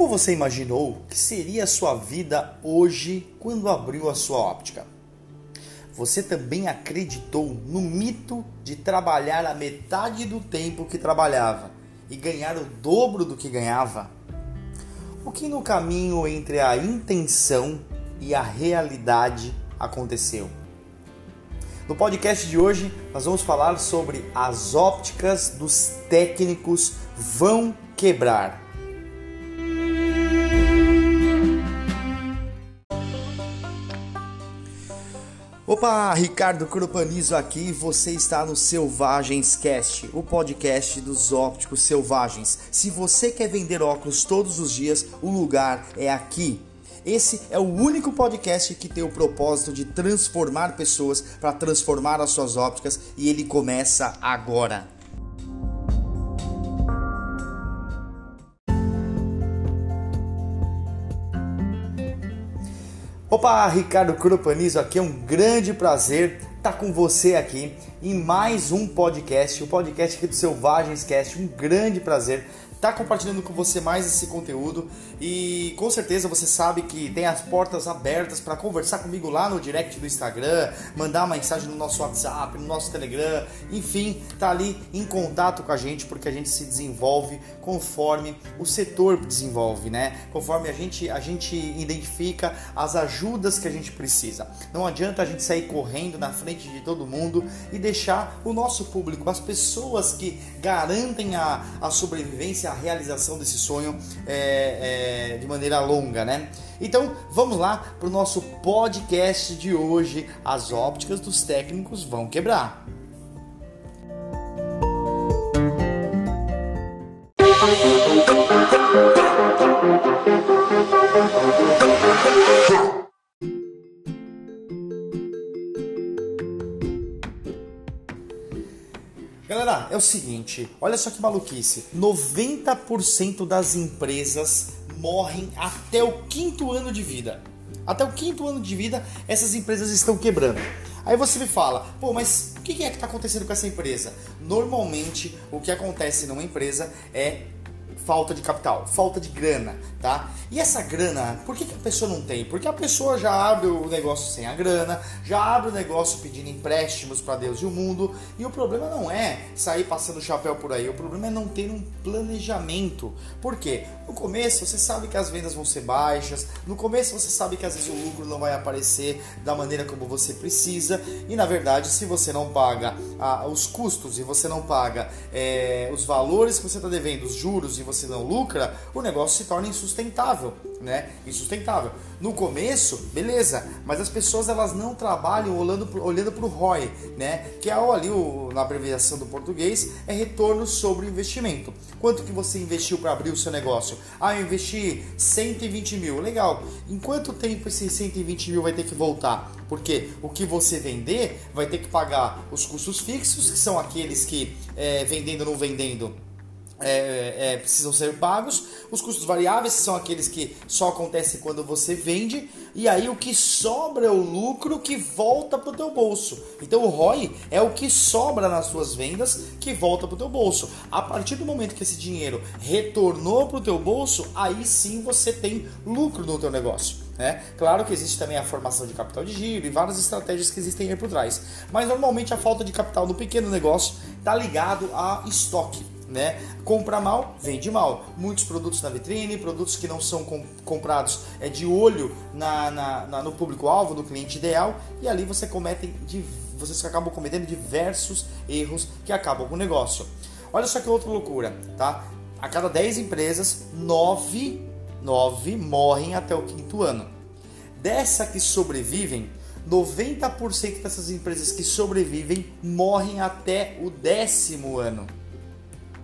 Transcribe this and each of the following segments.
Como você imaginou que seria a sua vida hoje quando abriu a sua óptica? Você também acreditou no mito de trabalhar a metade do tempo que trabalhava e ganhar o dobro do que ganhava? O que no caminho entre a intenção e a realidade aconteceu? No podcast de hoje, nós vamos falar sobre as ópticas dos técnicos vão quebrar. Opa, Ricardo Cropanizo aqui, você está no Selvagens Cast, o podcast dos ópticos selvagens. Se você quer vender óculos todos os dias, o lugar é aqui. Esse é o único podcast que tem o propósito de transformar pessoas para transformar as suas ópticas e ele começa agora. Opa, Ricardo Cropanizo aqui, é um grande prazer estar com você aqui em mais um podcast, o podcast aqui do Selvagens Cast, um grande prazer estar compartilhando com você mais esse conteúdo e com certeza você sabe que tem as portas abertas para conversar comigo lá no direct do Instagram, mandar uma mensagem no nosso WhatsApp, no nosso Telegram, enfim, tá ali em contato com a gente porque a gente se desenvolve conforme o setor desenvolve, né? Conforme a gente a gente identifica as ajudas que a gente precisa. Não adianta a gente sair correndo na frente de todo mundo e deixar o nosso público, as pessoas que garantem a, a sobrevivência, a realização desse sonho é, é de maneira longa, né? Então vamos lá para o nosso podcast de hoje. As ópticas dos técnicos vão quebrar. Galera, é o seguinte, olha só que maluquice. 90% das empresas morrem até o quinto ano de vida. Até o quinto ano de vida, essas empresas estão quebrando. Aí você me fala, pô, mas o que é que está acontecendo com essa empresa? Normalmente, o que acontece numa empresa é falta de capital, falta de grana, tá? E essa grana, por que, que, a pessoa não tem? Porque a pessoa já abre o negócio sem a grana, já abre o negócio pedindo empréstimos para Deus e o mundo, e o problema não é sair passando chapéu por aí, o problema é não ter um planejamento. Por quê? No começo você sabe que as vendas vão ser baixas, no começo você sabe que às vezes o lucro não vai aparecer da maneira como você precisa, e na verdade, se você não paga ah, os custos e você não paga é, os valores que você está devendo, os juros e você não lucra, o negócio se torna insustentável, né? Insustentável. No começo, beleza, mas as pessoas elas não trabalham olhando olhando para o ROI, né? Que é ali o, na abreviação do português é retorno sobre o investimento. Quanto que você investiu para abrir o seu negócio? Ah, eu investi 120 mil, legal. Em quanto tempo esse 120 mil vai ter que voltar? Porque o que você vender vai ter que pagar os custos fixos, que são aqueles que é, vendendo ou não vendendo é, é, precisam ser pagos. Os custos variáveis são aqueles que só acontecem quando você vende. E aí o que sobra é o lucro que volta para o teu bolso. Então o ROI é o que sobra nas suas vendas que volta para o teu bolso. A partir do momento que esse dinheiro retornou para o teu bolso, aí sim você tem lucro no teu negócio. Né? Claro que existe também a formação de capital de giro e várias estratégias que existem aí por trás. Mas normalmente a falta de capital no pequeno negócio está ligado a estoque né? Compra mal, vende mal. Muitos produtos na vitrine, produtos que não são com, comprados é de olho na, na, na no público-alvo, do cliente ideal, e ali você comete, vocês acabam cometendo diversos erros que acabam com o negócio. Olha só que outra loucura, tá? A cada 10 empresas, 9, 9 morrem até o quinto ano. Dessa que sobrevivem, 90% dessas empresas que sobrevivem morrem até o décimo ano.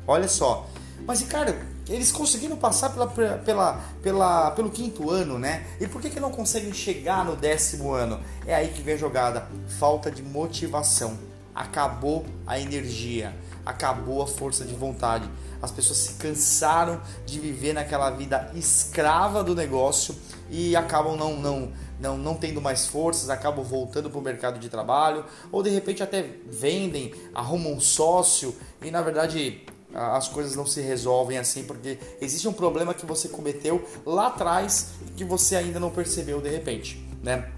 Olha só. Mas, cara, eles conseguiram passar pela, pela, pela, pelo quinto ano, né? E por que, que não conseguem chegar no décimo ano? É aí que vem a jogada. Falta de motivação. Acabou a energia. Acabou a força de vontade. As pessoas se cansaram de viver naquela vida escrava do negócio e acabam não, não, não, não tendo mais forças, acabam voltando para o mercado de trabalho, ou de repente até vendem, arrumam um sócio e na verdade as coisas não se resolvem assim, porque existe um problema que você cometeu lá atrás que você ainda não percebeu de repente, né?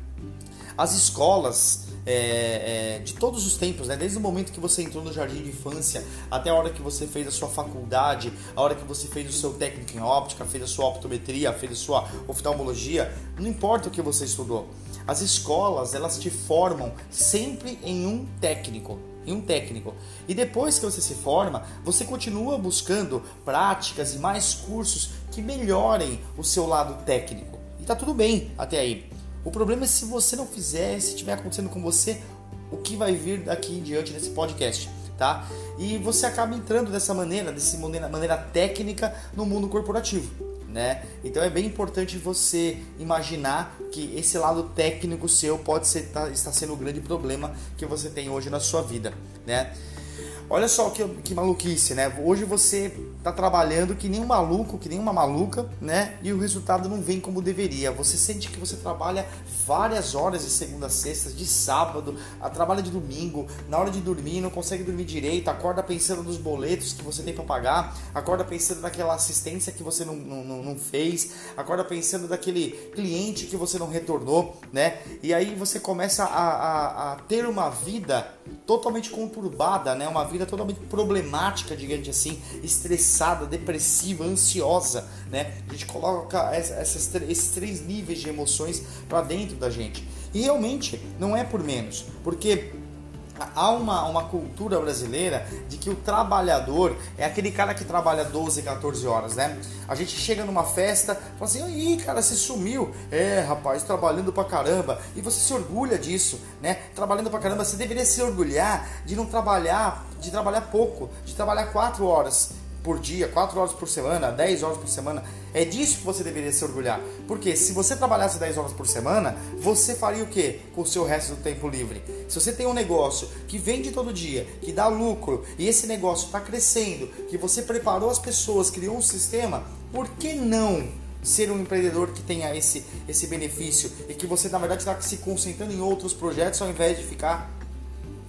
As escolas é, é, de todos os tempos, né? desde o momento que você entrou no jardim de infância até a hora que você fez a sua faculdade, a hora que você fez o seu técnico em óptica, fez a sua optometria, fez a sua oftalmologia, não importa o que você estudou. As escolas elas te formam sempre em um técnico um técnico. E depois que você se forma, você continua buscando práticas e mais cursos que melhorem o seu lado técnico. E tá tudo bem até aí. O problema é se você não fizer, se estiver acontecendo com você, o que vai vir daqui em diante nesse podcast, tá? E você acaba entrando dessa maneira, dessa maneira, maneira técnica no mundo corporativo, né? Então é bem importante você imaginar que esse lado técnico seu pode ser tá, estar sendo o grande problema que você tem hoje na sua vida, né? Olha só que, que maluquice, né? Hoje você tá trabalhando que nem um maluco, que nem uma maluca, né? E o resultado não vem como deveria. Você sente que você trabalha várias horas de segunda a sexta, de sábado, a trabalha de domingo, na hora de dormir, não consegue dormir direito, acorda pensando nos boletos que você tem para pagar, acorda pensando naquela assistência que você não, não, não fez, acorda pensando daquele cliente que você não retornou, né? E aí você começa a, a, a ter uma vida totalmente conturbada, né? Uma vida totalmente problemática, digamos assim, estressada, depressiva, ansiosa, né? A gente coloca essas, esses três níveis de emoções para dentro da gente. E realmente não é por menos, porque há uma, uma cultura brasileira de que o trabalhador é aquele cara que trabalha 12, 14 horas, né? A gente chega numa festa, fala assim, aí cara, você sumiu. É, rapaz, trabalhando pra caramba. E você se orgulha disso, né? Trabalhando pra caramba, você deveria se orgulhar de não trabalhar, de trabalhar pouco, de trabalhar 4 horas por dia, 4 horas por semana, 10 horas por semana. É disso que você deveria se orgulhar. Porque se você trabalhasse 10 horas por semana, você faria o que com o seu resto do tempo livre? Se você tem um negócio que vende todo dia, que dá lucro, e esse negócio está crescendo, que você preparou as pessoas, criou um sistema, por que não ser um empreendedor que tenha esse, esse benefício e que você na verdade está se concentrando em outros projetos ao invés de ficar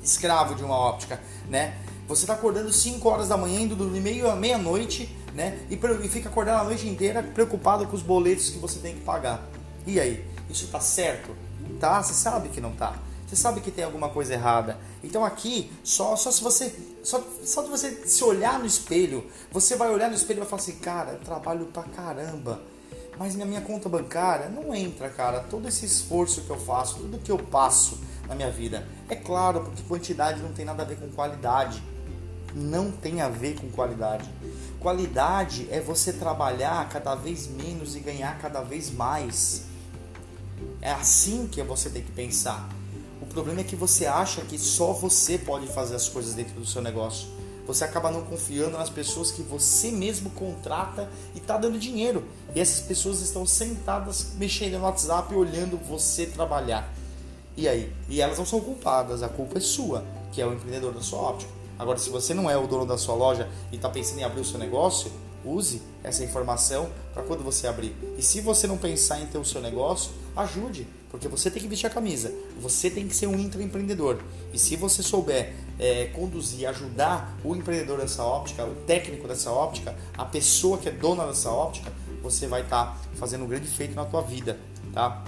escravo de uma óptica, né? Você está acordando 5 horas da manhã, indo dormir meio meia-noite, né? E, e fica acordando a noite inteira preocupado com os boletos que você tem que pagar. E aí, isso está certo? Tá? Você sabe que não tá. Você sabe que tem alguma coisa errada. Então aqui, só, só se você. Só, só de você se olhar no espelho, você vai olhar no espelho e vai falar assim, cara, eu trabalho pra caramba. Mas na minha conta bancária não entra, cara. Todo esse esforço que eu faço, tudo que eu passo na minha vida. É claro, porque quantidade não tem nada a ver com qualidade não tem a ver com qualidade. Qualidade é você trabalhar cada vez menos e ganhar cada vez mais. É assim que você tem que pensar. O problema é que você acha que só você pode fazer as coisas dentro do seu negócio. Você acaba não confiando nas pessoas que você mesmo contrata e está dando dinheiro. E essas pessoas estão sentadas mexendo no WhatsApp olhando você trabalhar. E aí? E elas não são culpadas, a culpa é sua, que é o empreendedor da sua óptica. Agora, se você não é o dono da sua loja e está pensando em abrir o seu negócio, use essa informação para quando você abrir. E se você não pensar em ter o seu negócio, ajude, porque você tem que vestir a camisa. Você tem que ser um intraempreendedor. E se você souber é, conduzir, ajudar o empreendedor dessa óptica, o técnico dessa óptica, a pessoa que é dona dessa óptica, você vai estar tá fazendo um grande feito na tua vida, tá?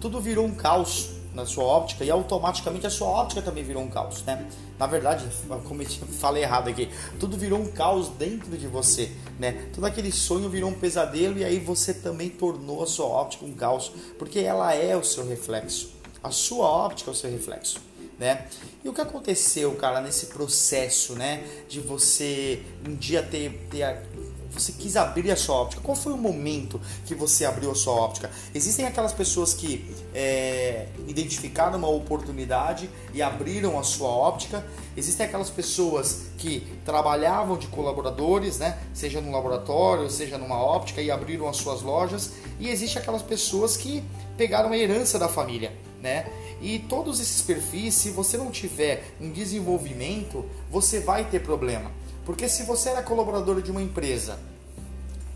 Tudo virou um caos na sua óptica e automaticamente a sua óptica também virou um caos, né? Na verdade, como eu falei errado aqui, tudo virou um caos dentro de você, né? Todo aquele sonho virou um pesadelo e aí você também tornou a sua óptica um caos, porque ela é o seu reflexo. A sua óptica é o seu reflexo, né? E o que aconteceu, cara, nesse processo, né, de você um dia ter, ter você quis abrir a sua óptica? Qual foi o momento que você abriu a sua óptica? Existem aquelas pessoas que é, identificaram uma oportunidade e abriram a sua óptica. Existem aquelas pessoas que trabalhavam de colaboradores, né? seja no laboratório, seja numa óptica, e abriram as suas lojas. E existe aquelas pessoas que pegaram a herança da família. Né? E todos esses perfis, se você não tiver um desenvolvimento, você vai ter problema. Porque se você era colaborador de uma empresa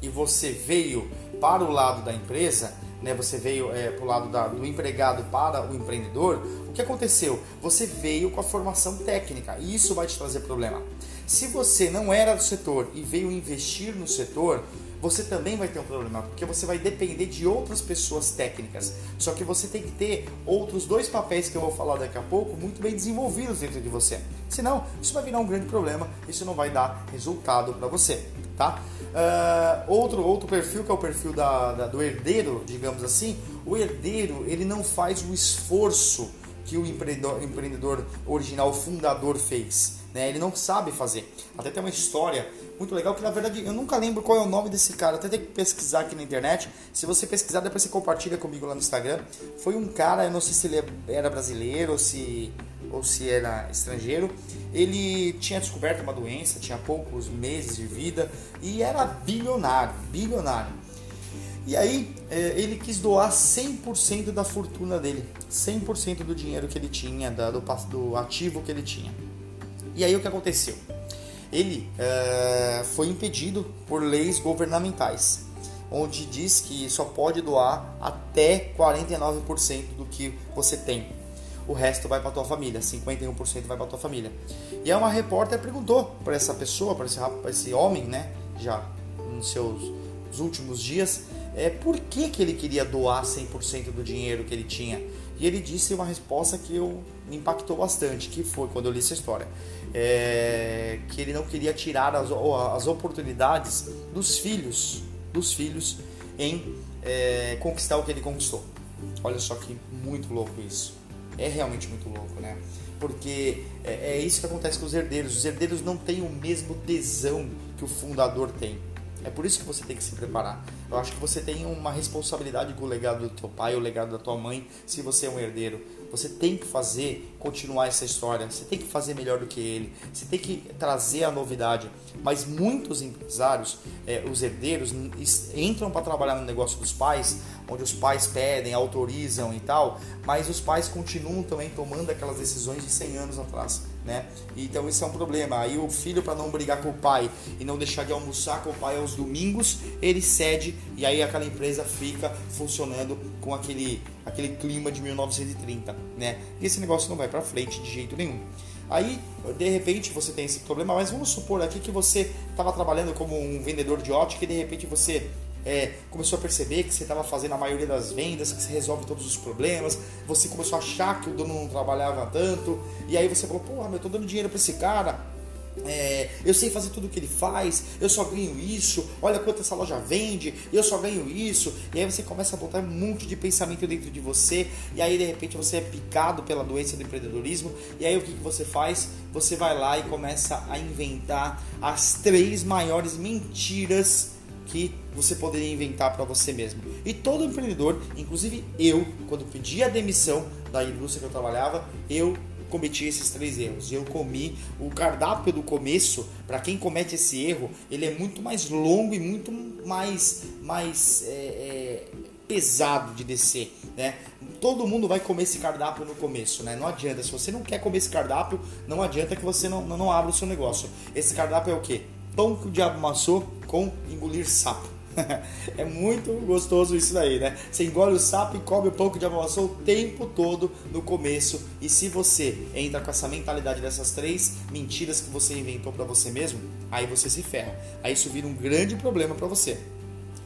e você veio para o lado da empresa, né, você veio é, para o lado da, do empregado para o empreendedor, o que aconteceu? Você veio com a formação técnica e isso vai te trazer problema. Se você não era do setor e veio investir no setor, você também vai ter um problema, porque você vai depender de outras pessoas técnicas. Só que você tem que ter outros dois papéis que eu vou falar daqui a pouco muito bem desenvolvidos dentro de você. Senão, isso vai virar um grande problema, isso não vai dar resultado para você, tá? Uh, outro, outro perfil que é o perfil da, da, do herdeiro, digamos assim, o herdeiro ele não faz o esforço que o empreendedor, empreendedor original, o fundador fez. Né? Ele não sabe fazer. Até tem uma história muito legal que na verdade eu nunca lembro qual é o nome desse cara. Até tem que pesquisar aqui na internet. Se você pesquisar, depois você compartilha comigo lá no Instagram. Foi um cara, eu não sei se ele era brasileiro ou se, ou se era estrangeiro. Ele tinha descoberto uma doença, tinha poucos meses de vida e era bilionário, bilionário. E aí é, ele quis doar 100% da fortuna dele, 100% do dinheiro que ele tinha, do, do ativo que ele tinha. E aí o que aconteceu? Ele é, foi impedido por leis governamentais, onde diz que só pode doar até 49% do que você tem. O resto vai para tua família, 51% vai para tua família. E aí uma repórter perguntou para essa pessoa, para esse, esse homem, né, já nos seus últimos dias, é, por que, que ele queria doar 100% do dinheiro que ele tinha. E ele disse uma resposta que eu, me impactou bastante, que foi quando eu li essa história. É, que ele não queria tirar as, as oportunidades dos filhos, dos filhos em é, conquistar o que ele conquistou. Olha só que muito louco isso. É realmente muito louco, né? Porque é, é isso que acontece com os herdeiros. Os herdeiros não têm o mesmo tesão que o fundador tem. É por isso que você tem que se preparar. Eu acho que você tem uma responsabilidade com o legado do teu pai, o legado da tua mãe, se você é um herdeiro. Você tem que fazer, continuar essa história. Você tem que fazer melhor do que ele. Você tem que trazer a novidade. Mas muitos empresários, é, os herdeiros, entram para trabalhar no negócio dos pais, onde os pais pedem, autorizam e tal, mas os pais continuam também tomando aquelas decisões de 100 anos atrás né? Então isso é um problema. Aí o filho para não brigar com o pai e não deixar de almoçar com o pai aos domingos, ele cede e aí aquela empresa fica funcionando com aquele aquele clima de 1930, né? E esse negócio não vai para frente de jeito nenhum. Aí, de repente, você tem esse problema, mas vamos supor aqui que você estava trabalhando como um vendedor de ótica e de repente você é, começou a perceber que você estava fazendo a maioria das vendas, que você resolve todos os problemas, você começou a achar que o dono não trabalhava tanto, e aí você falou, porra, eu tô dando dinheiro para esse cara, é, eu sei fazer tudo o que ele faz, eu só ganho isso, olha quanto essa loja vende, eu só ganho isso, e aí você começa a botar um monte de pensamento dentro de você, e aí de repente você é picado pela doença do empreendedorismo, e aí o que, que você faz? Você vai lá e começa a inventar as três maiores mentiras que você poderia inventar para você mesmo. E todo empreendedor, inclusive eu, quando pedi a demissão da indústria que eu trabalhava, eu cometi esses três erros. Eu comi o cardápio do começo, para quem comete esse erro, ele é muito mais longo e muito mais, mais é, é, pesado de descer, né? Todo mundo vai comer esse cardápio no começo, né? Não adianta. Se você não quer comer esse cardápio, não adianta que você não, não, não abra o seu negócio. Esse cardápio é o quê? Pão que o diabo amassou com engolir sapo. é muito gostoso isso daí, né? Você engole o sapo e come o pão que o diabo amassou o tempo todo no começo. E se você entra com essa mentalidade dessas três mentiras que você inventou para você mesmo, aí você se ferra. Aí isso vira um grande problema para você.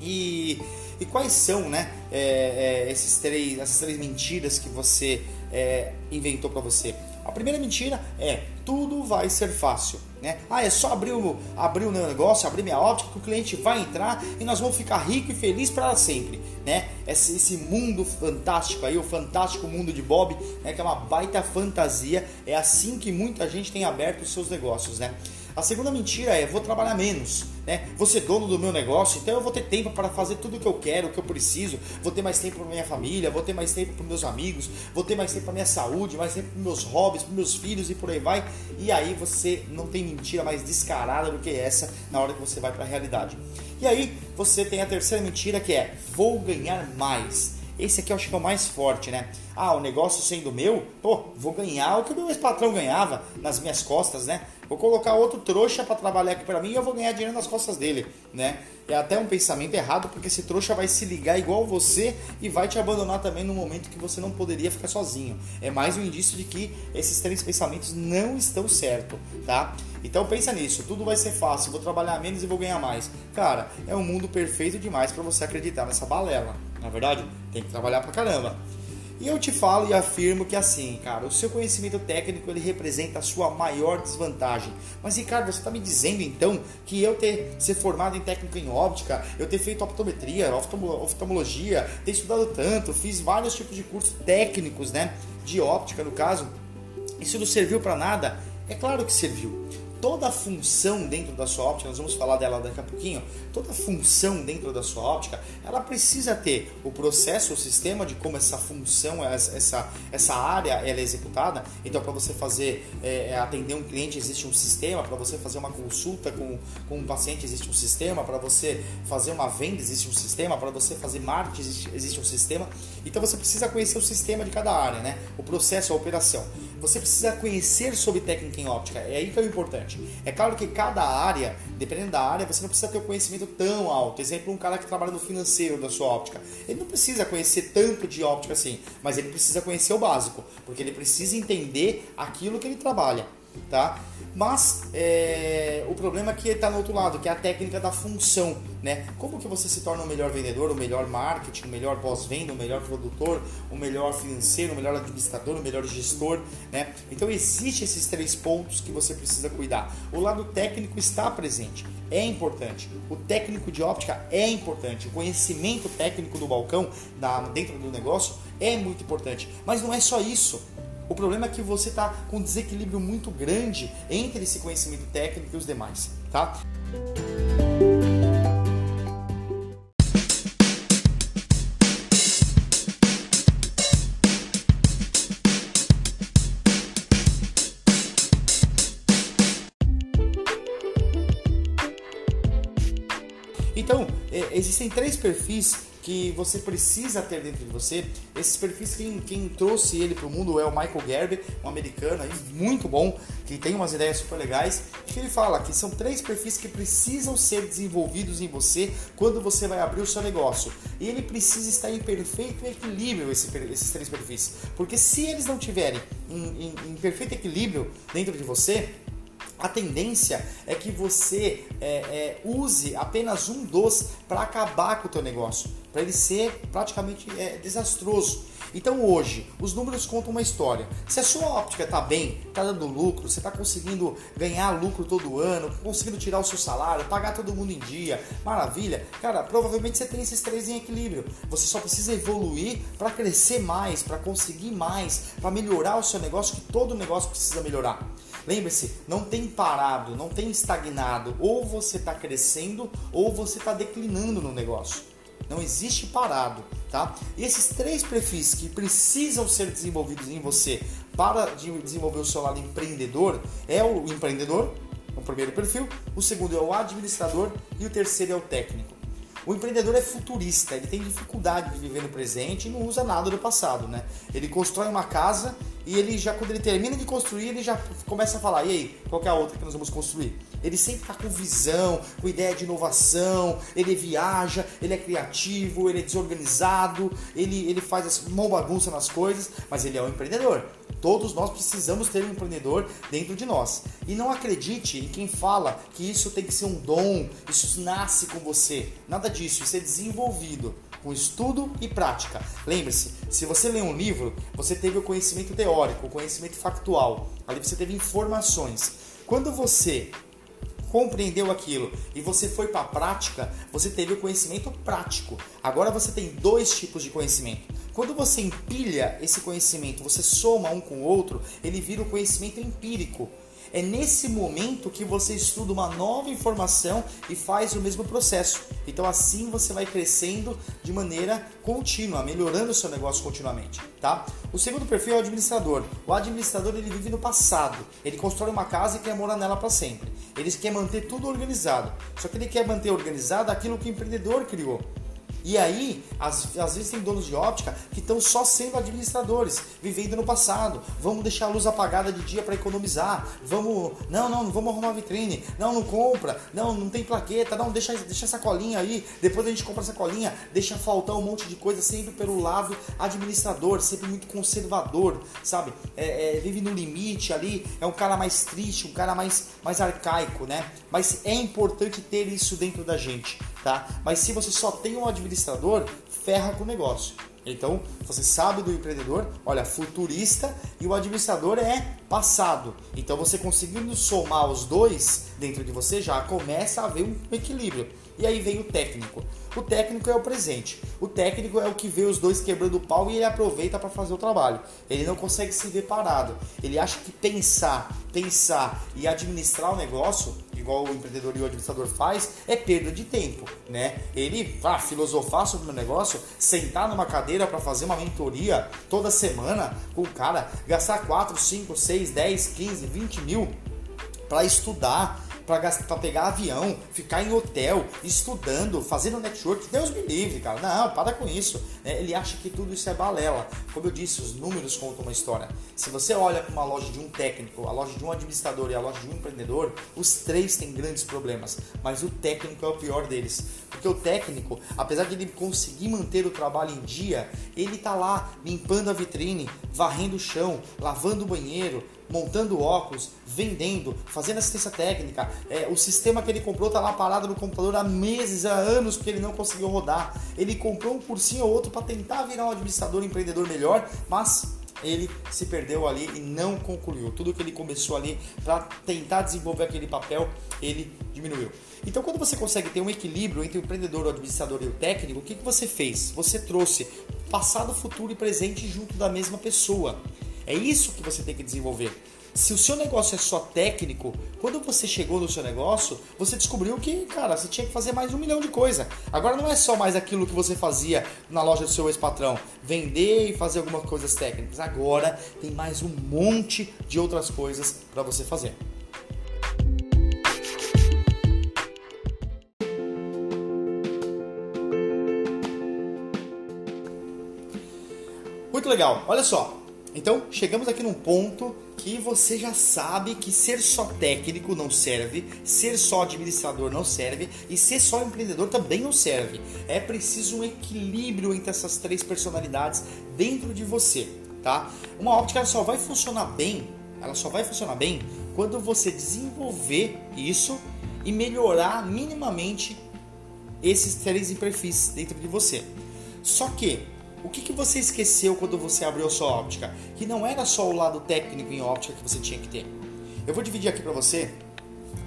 E, e quais são, né, é, é, esses três, essas três mentiras que você é, inventou para você? A primeira mentira é tudo vai ser fácil. Né? Ah, é só abrir o, abrir o meu negócio, abrir minha ótica, que o cliente vai entrar e nós vamos ficar rico e feliz para sempre. Né? Esse, esse, mundo fantástico aí, o fantástico mundo de Bob, né? que é uma baita fantasia. É assim que muita gente tem aberto os seus negócios. Né? A segunda mentira é vou trabalhar menos, né? Vou ser dono do meu negócio, então eu vou ter tempo para fazer tudo o que eu quero, o que eu preciso. Vou ter mais tempo para minha família, vou ter mais tempo para meus amigos, vou ter mais tempo para minha saúde, mais tempo para meus hobbies, para meus filhos e por aí vai. E aí você não tem mentira mais descarada do que essa na hora que você vai para a realidade. E aí você tem a terceira mentira que é vou ganhar mais. Esse aqui eu acho que é o mais forte, né? Ah, o negócio sendo meu, pô, vou ganhar o que o meu ex-patrão ganhava nas minhas costas, né? Vou colocar outro trouxa para trabalhar aqui para mim e eu vou ganhar dinheiro nas costas dele, né? É até um pensamento errado porque esse trouxa vai se ligar igual você e vai te abandonar também no momento que você não poderia ficar sozinho. É mais um indício de que esses três pensamentos não estão certos, tá? Então pensa nisso, tudo vai ser fácil, vou trabalhar menos e vou ganhar mais. Cara, é um mundo perfeito demais para você acreditar nessa balela. Na verdade, tem que trabalhar pra caramba. E eu te falo e afirmo que assim, cara, o seu conhecimento técnico ele representa a sua maior desvantagem. Mas Ricardo, você está me dizendo então que eu ter ser formado em técnico em óptica, eu ter feito optometria, oftalmologia, ter estudado tanto, fiz vários tipos de cursos técnicos, né, de óptica no caso, isso não serviu para nada? É claro que serviu toda a função dentro da sua óptica, nós vamos falar dela daqui a pouquinho, toda função dentro da sua óptica, ela precisa ter o processo, o sistema de como essa função, essa, essa área ela é executada. Então, para você fazer, é, é, atender um cliente, existe um sistema, para você fazer uma consulta com, com um paciente, existe um sistema, para você fazer uma venda, existe um sistema, para você fazer marketing, existe, existe um sistema. Então, você precisa conhecer o sistema de cada área, né? o processo, a operação. Você precisa conhecer sobre técnica em óptica, é aí que é o importante. É claro que cada área, dependendo da área, você não precisa ter o um tão alto. Exemplo, um cara que trabalha no financeiro da sua óptica. Ele não precisa conhecer tanto de óptica assim, mas ele precisa conhecer o básico, porque ele precisa entender aquilo que ele trabalha tá? Mas é, o problema é que está no outro lado, que é a técnica da função, né? Como que você se torna o melhor vendedor, o melhor marketing, o melhor pós-venda, o melhor produtor, o melhor financeiro, o melhor administrador, o melhor gestor, né? Então existem esses três pontos que você precisa cuidar. O lado técnico está presente, é importante. O técnico de óptica é importante. O conhecimento técnico do balcão, da, dentro do negócio, é muito importante. Mas não é só isso. O problema é que você está com um desequilíbrio muito grande entre esse conhecimento técnico e os demais, tá? Existem três perfis que você precisa ter dentro de você. Esses perfis, quem, quem trouxe ele para o mundo é o Michael Gerber, um americano aí, muito bom, que tem umas ideias super legais. Que ele fala que são três perfis que precisam ser desenvolvidos em você quando você vai abrir o seu negócio. E ele precisa estar em perfeito equilíbrio, esse, esses três perfis. Porque se eles não tiverem em, em, em perfeito equilíbrio dentro de você, a tendência é que você é, é, use apenas um dos para acabar com o teu negócio, para ele ser praticamente é, desastroso. Então hoje, os números contam uma história. Se a sua óptica está bem, está dando lucro, você está conseguindo ganhar lucro todo ano, conseguindo tirar o seu salário, pagar todo mundo em dia, maravilha, cara, provavelmente você tem esses três em equilíbrio. Você só precisa evoluir para crescer mais, para conseguir mais, para melhorar o seu negócio, que todo negócio precisa melhorar. Lembre-se, não tem parado, não tem estagnado. Ou você está crescendo ou você está declinando no negócio. Não existe parado, tá? E esses três perfis que precisam ser desenvolvidos em você para desenvolver o seu lado empreendedor é o empreendedor, o primeiro perfil, o segundo é o administrador e o terceiro é o técnico. O empreendedor é futurista, ele tem dificuldade de viver no presente e não usa nada do passado, né? Ele constrói uma casa e ele já, quando ele termina de construir, ele já começa a falar: e aí, qual é a outra que nós vamos construir? Ele sempre está com visão, com ideia de inovação, ele viaja, ele é criativo, ele é desorganizado, ele, ele faz uma bagunça nas coisas, mas ele é um empreendedor. Todos nós precisamos ter um empreendedor dentro de nós. E não acredite em quem fala que isso tem que ser um dom, isso nasce com você. Nada disso, isso é desenvolvido com estudo e prática. Lembre-se, se você lê um livro, você teve o conhecimento teórico, o conhecimento factual. Ali você teve informações. Quando você compreendeu aquilo e você foi para a prática, você teve o conhecimento prático. Agora você tem dois tipos de conhecimento. Quando você empilha esse conhecimento, você soma um com o outro, ele vira o conhecimento empírico. É nesse momento que você estuda uma nova informação e faz o mesmo processo. Então assim você vai crescendo de maneira contínua, melhorando o seu negócio continuamente, tá? O segundo perfil é o administrador. O administrador ele vive no passado. Ele constrói uma casa e quer morar nela para sempre. Ele quer manter tudo organizado. Só que ele quer manter organizado aquilo que o empreendedor criou. E aí, às, às vezes tem donos de óptica que estão só sendo administradores, vivendo no passado. Vamos deixar a luz apagada de dia para economizar. Vamos, não, não, não vamos arrumar vitrine. Não, não compra. Não, não tem plaqueta. Não, deixa, deixa essa colinha aí. Depois a gente compra essa colinha. Deixa faltar um monte de coisa sempre pelo lado administrador, sempre muito conservador, sabe? É, é, vive no limite ali. É um cara mais triste, um cara mais, mais arcaico, né? Mas é importante ter isso dentro da gente, tá? Mas se você só tem um administrador, ferra com o negócio. Então, você sabe do empreendedor, olha, futurista e o administrador é passado. Então, você conseguindo somar os dois dentro de você, já começa a haver um equilíbrio. E aí vem o técnico. O técnico é o presente. O técnico é o que vê os dois quebrando o pau e ele aproveita para fazer o trabalho. Ele não consegue se ver parado. Ele acha que pensar, pensar e administrar o negócio, igual o empreendedor e o administrador faz, é perda de tempo, né? Ele vai filosofar sobre o negócio, sentar numa cadeira para fazer uma mentoria toda semana com o cara, gastar 4, 5, 6, 10, 15, 20 mil para estudar para pegar avião, ficar em hotel, estudando, fazendo network. Deus me livre, cara. Não, para com isso. É, ele acha que tudo isso é balela. Como eu disse, os números contam uma história. Se você olha para uma loja de um técnico, a loja de um administrador e a loja de um empreendedor, os três têm grandes problemas. Mas o técnico é o pior deles. Porque o técnico, apesar de ele conseguir manter o trabalho em dia, ele tá lá limpando a vitrine, varrendo o chão, lavando o banheiro, montando óculos, vendendo, fazendo assistência técnica. É, o sistema que ele comprou está lá parado no computador há meses, há anos, porque ele não conseguiu rodar. Ele comprou um cursinho ou outro para tentar virar um administrador, um empreendedor melhor, mas ele se perdeu ali e não concluiu. Tudo que ele começou ali para tentar desenvolver aquele papel, ele diminuiu. Então, quando você consegue ter um equilíbrio entre o empreendedor, o administrador e o técnico, o que, que você fez? Você trouxe passado, futuro e presente junto da mesma pessoa. É isso que você tem que desenvolver. Se o seu negócio é só técnico, quando você chegou no seu negócio, você descobriu que, cara, você tinha que fazer mais um milhão de coisa. Agora não é só mais aquilo que você fazia na loja do seu ex-patrão, vender e fazer algumas coisas técnicas. Agora tem mais um monte de outras coisas para você fazer. Muito legal. Olha só, então, chegamos aqui num ponto que você já sabe que ser só técnico não serve, ser só administrador não serve e ser só empreendedor também não serve. É preciso um equilíbrio entre essas três personalidades dentro de você, tá? Uma óptica só vai funcionar bem, ela só vai funcionar bem quando você desenvolver isso e melhorar minimamente esses três perfis dentro de você. Só que o que, que você esqueceu quando você abriu sua óptica? Que não era só o lado técnico em óptica que você tinha que ter. Eu vou dividir aqui para você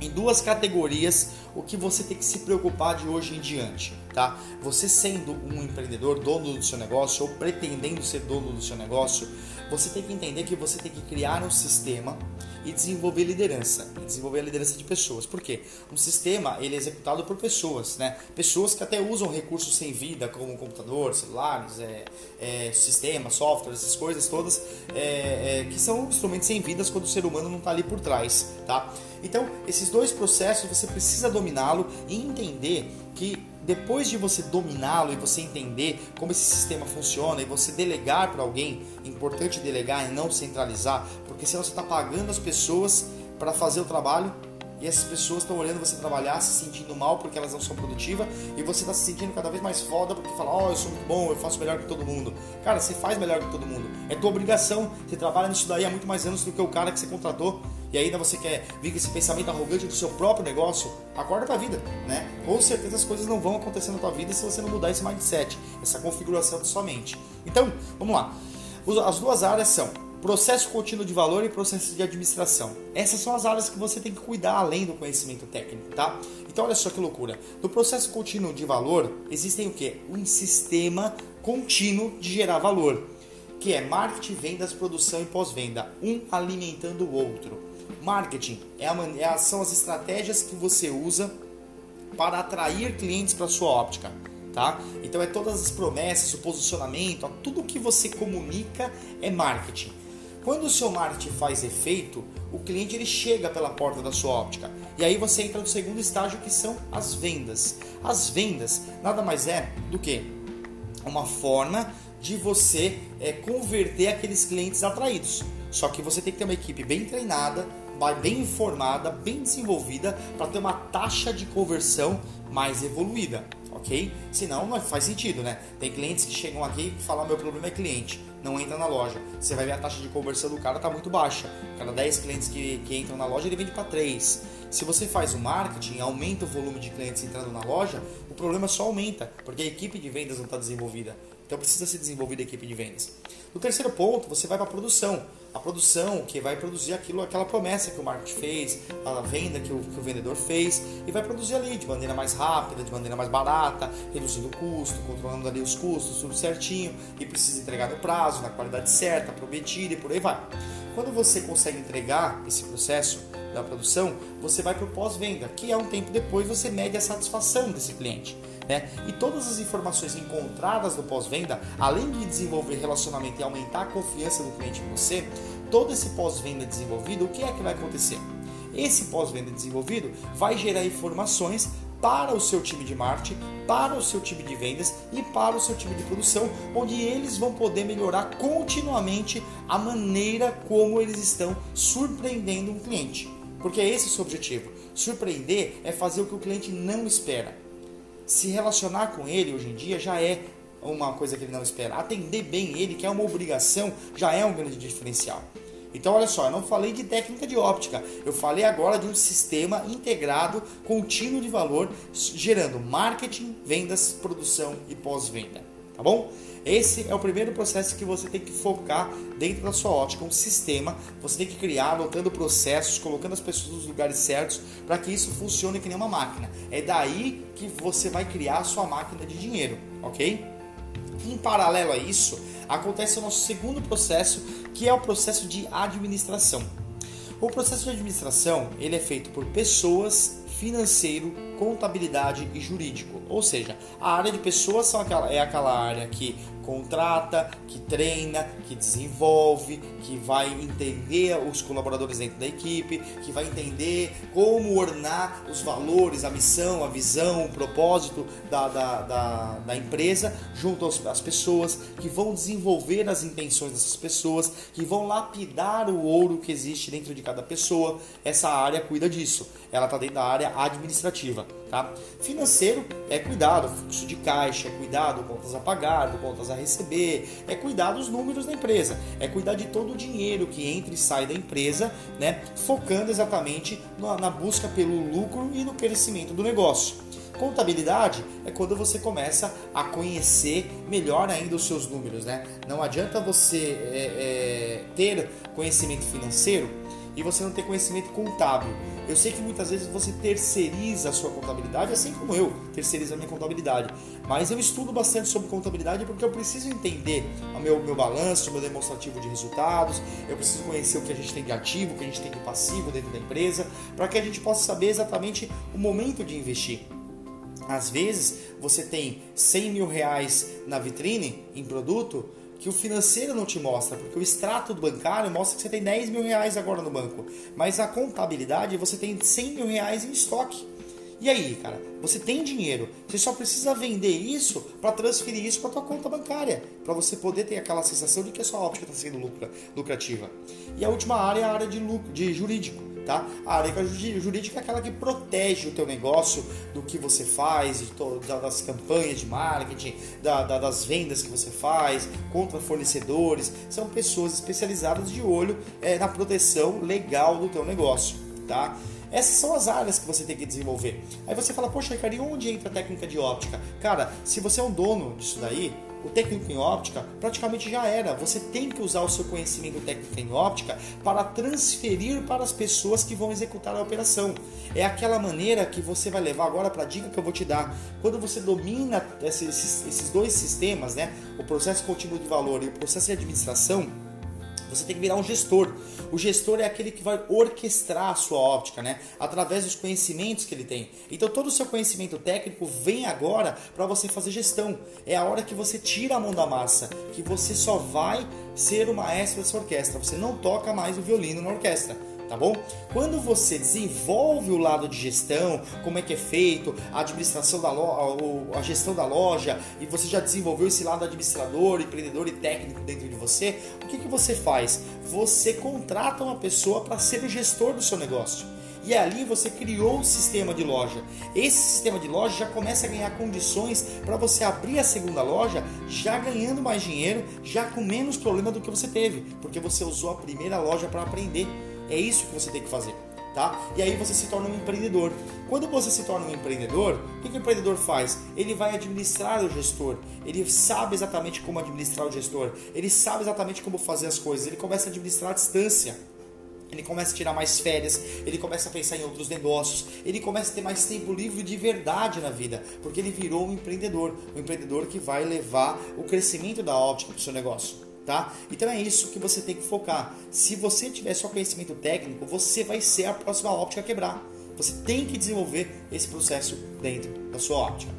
em duas categorias o que você tem que se preocupar de hoje em diante, tá? Você sendo um empreendedor, dono do seu negócio ou pretendendo ser dono do seu negócio, você tem que entender que você tem que criar um sistema e desenvolver liderança, e desenvolver a liderança de pessoas. Por quê? Um sistema ele é executado por pessoas, né? Pessoas que até usam recursos sem vida, como computador, celulares, é, é, sistemas, softwares, essas coisas todas, é, é, que são instrumentos sem vidas quando o ser humano não está ali por trás, tá? Então, esses dois processos você precisa dominá-lo e entender que depois de você dominá-lo e você entender como esse sistema funciona e você delegar para alguém, importante delegar e não centralizar, porque senão você está pagando as pessoas para fazer o trabalho e essas pessoas estão olhando você trabalhar, se sentindo mal porque elas não são produtivas e você está se sentindo cada vez mais foda porque fala, ó, oh, eu sou muito bom, eu faço melhor que todo mundo. Cara, você faz melhor que todo mundo. É tua obrigação. Você trabalha nisso daí há muito mais anos do que o cara que você contratou e ainda você quer vir com esse pensamento arrogante do seu próprio negócio, acorda pra vida, né? Com certeza as coisas não vão acontecer na tua vida se você não mudar esse mindset, essa configuração da sua mente. Então, vamos lá. As duas áreas são processo contínuo de valor e processo de administração. Essas são as áreas que você tem que cuidar além do conhecimento técnico, tá? Então olha só que loucura. No processo contínuo de valor existem o que? Um sistema contínuo de gerar valor, que é marketing, vendas, produção e pós-venda, um alimentando o outro. Marketing é a, é são as estratégias que você usa para atrair clientes para sua óptica. Tá? Então é todas as promessas, o posicionamento, tudo que você comunica é marketing. Quando o seu marketing faz efeito, o cliente ele chega pela porta da sua óptica. E aí você entra no segundo estágio que são as vendas. As vendas nada mais é do que uma forma de você é, converter aqueles clientes atraídos. Só que você tem que ter uma equipe bem treinada, bem informada, bem desenvolvida para ter uma taxa de conversão mais evoluída, ok? Senão não faz sentido, né? Tem clientes que chegam aqui e falam: meu problema é cliente, não entra na loja. Você vai ver a taxa de conversão do cara tá muito baixa. Cada 10 clientes que, que entram na loja, ele vende para 3. Se você faz o marketing, aumenta o volume de clientes entrando na loja, o problema só aumenta, porque a equipe de vendas não está desenvolvida. Então precisa ser desenvolvida a equipe de vendas. No terceiro ponto, você vai para a produção. A produção que vai produzir aquilo, aquela promessa que o marketing fez, a venda que o, que o vendedor fez, e vai produzir ali de maneira mais rápida, de maneira mais barata, reduzindo o custo, controlando ali os custos, tudo certinho, e precisa entregar no prazo, na qualidade certa, prometida e por aí vai. Quando você consegue entregar esse processo da produção, você vai para o pós-venda, que é um tempo depois você mede a satisfação desse cliente. Né? E todas as informações encontradas no pós-venda, além de desenvolver relacionamento e aumentar a confiança do cliente em você, todo esse pós-venda desenvolvido, o que é que vai acontecer? Esse pós-venda desenvolvido vai gerar informações para o seu time de marketing, para o seu time de vendas e para o seu time de produção, onde eles vão poder melhorar continuamente a maneira como eles estão surpreendendo um cliente. Porque é esse o seu objetivo. Surpreender é fazer o que o cliente não espera se relacionar com ele hoje em dia já é uma coisa que ele não espera. Atender bem ele, que é uma obrigação, já é um grande diferencial. Então, olha só, eu não falei de técnica de óptica, eu falei agora de um sistema integrado, contínuo de valor, gerando marketing, vendas, produção e pós-venda. Tá bom? Esse é o primeiro processo que você tem que focar dentro da sua ótica, um sistema. Você tem que criar, anotando processos, colocando as pessoas nos lugares certos para que isso funcione que nem uma máquina. É daí que você vai criar a sua máquina de dinheiro, ok? Em paralelo a isso, acontece o nosso segundo processo, que é o processo de administração. O processo de administração ele é feito por pessoas, financeiro, contabilidade e jurídico. Ou seja, a área de pessoas são aquela, é aquela área que contrata, que treina, que desenvolve, que vai entender os colaboradores dentro da equipe, que vai entender como ornar os valores, a missão, a visão, o propósito da, da, da, da empresa junto às, às pessoas, que vão desenvolver as intenções dessas pessoas, que vão lapidar o ouro que existe dentro de cada pessoa. Essa área cuida disso. Ela está dentro da área administrativa. Tá? Financeiro é cuidado do fluxo de caixa, é cuidar do contas a pagar, contas a receber, é cuidar dos números da empresa, é cuidar de todo o dinheiro que entra e sai da empresa, né? focando exatamente na, na busca pelo lucro e no crescimento do negócio. Contabilidade é quando você começa a conhecer melhor ainda os seus números. Né? Não adianta você é, é, ter conhecimento financeiro e você não ter conhecimento contábil. Eu sei que muitas vezes você terceiriza a sua contabilidade, assim como eu terceirizo a minha contabilidade. Mas eu estudo bastante sobre contabilidade porque eu preciso entender o meu, meu balanço, o meu demonstrativo de resultados, eu preciso conhecer o que a gente tem de ativo, o que a gente tem de passivo dentro da empresa, para que a gente possa saber exatamente o momento de investir. Às vezes você tem 100 mil reais na vitrine em produto, que o financeiro não te mostra, porque o extrato bancário mostra que você tem 10 mil reais agora no banco, mas a contabilidade você tem 100 mil reais em estoque. E aí, cara, você tem dinheiro, você só precisa vender isso para transferir isso para tua conta bancária, para você poder ter aquela sensação de que a sua óptica está sendo lucra, lucrativa. E a última área é a área de, lucro, de jurídico tá? A área jurídica é aquela que protege o teu negócio do que você faz, das campanhas de marketing, da, da, das vendas que você faz, contra fornecedores. São pessoas especializadas de olho é, na proteção legal do teu negócio, tá? Essas são as áreas que você tem que desenvolver. Aí você fala, poxa, Ricardo, e onde entra a técnica de óptica? Cara, se você é um dono disso daí, o técnico em óptica praticamente já era. Você tem que usar o seu conhecimento técnico em óptica para transferir para as pessoas que vão executar a operação. É aquela maneira que você vai levar agora para a dica que eu vou te dar. Quando você domina esses, esses dois sistemas, né, o processo contínuo de valor e o processo de administração, Você tem que virar um gestor. O gestor é aquele que vai orquestrar a sua óptica, né? Através dos conhecimentos que ele tem. Então todo o seu conhecimento técnico vem agora para você fazer gestão. É a hora que você tira a mão da massa, que você só vai ser o maestro dessa orquestra. Você não toca mais o violino na orquestra tá bom? Quando você desenvolve o lado de gestão, como é que é feito, a administração da loja, a gestão da loja, e você já desenvolveu esse lado administrador, empreendedor e técnico dentro de você, o que, que você faz? Você contrata uma pessoa para ser o gestor do seu negócio. E ali você criou um sistema de loja. Esse sistema de loja já começa a ganhar condições para você abrir a segunda loja já ganhando mais dinheiro, já com menos problema do que você teve, porque você usou a primeira loja para aprender. É isso que você tem que fazer. Tá? E aí você se torna um empreendedor. Quando você se torna um empreendedor, o que, que o empreendedor faz? Ele vai administrar o gestor. Ele sabe exatamente como administrar o gestor. Ele sabe exatamente como fazer as coisas. Ele começa a administrar a distância. Ele começa a tirar mais férias, ele começa a pensar em outros negócios, ele começa a ter mais tempo livre de verdade na vida, porque ele virou um empreendedor, um empreendedor que vai levar o crescimento da óptica para o seu negócio tá? Então é isso que você tem que focar. Se você tiver só conhecimento técnico, você vai ser a próxima óptica a quebrar. Você tem que desenvolver esse processo dentro da sua óptica.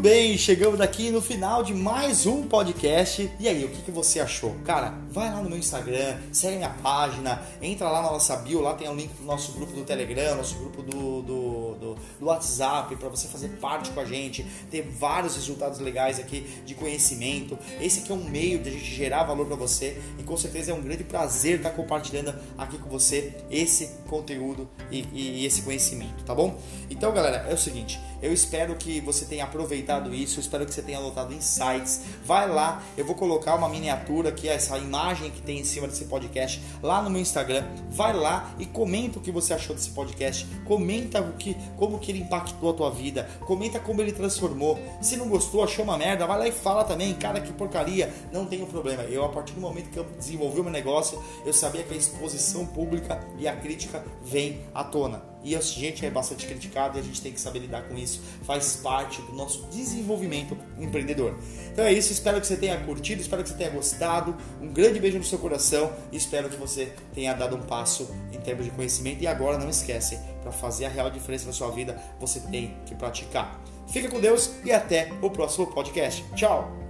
Bem, chegamos aqui no final de mais um podcast. E aí, o que, que você achou? Cara, vai lá no meu Instagram, segue minha página, entra lá na nossa bio, lá tem o link do nosso grupo do Telegram, nosso grupo do, do, do, do WhatsApp, para você fazer parte com a gente, ter vários resultados legais aqui de conhecimento. Esse aqui é um meio de a gente gerar valor para você e com certeza é um grande prazer estar compartilhando aqui com você esse conteúdo e, e, e esse conhecimento, tá bom? Então, galera, é o seguinte, eu espero que você tenha aproveitado isso, eu espero que você tenha anotado insights. Vai lá, eu vou colocar uma miniatura aqui, essa imagem que tem em cima desse podcast lá no meu Instagram. Vai lá e comenta o que você achou desse podcast. Comenta o que, como que ele impactou a tua vida. Comenta como ele transformou. Se não gostou, achou uma merda, vai lá e fala também, cara, que porcaria. Não tem um problema. Eu, a partir do momento que eu desenvolvi o meu negócio, eu sabia que a exposição pública e a crítica vem à tona. E a gente é bastante criticado e a gente tem que saber lidar com isso. Faz parte do nosso desenvolvimento empreendedor. Então é isso, espero que você tenha curtido, espero que você tenha gostado. Um grande beijo no seu coração espero que você tenha dado um passo em termos de conhecimento. E agora não esquece, para fazer a real diferença na sua vida, você tem que praticar. Fica com Deus e até o próximo podcast. Tchau!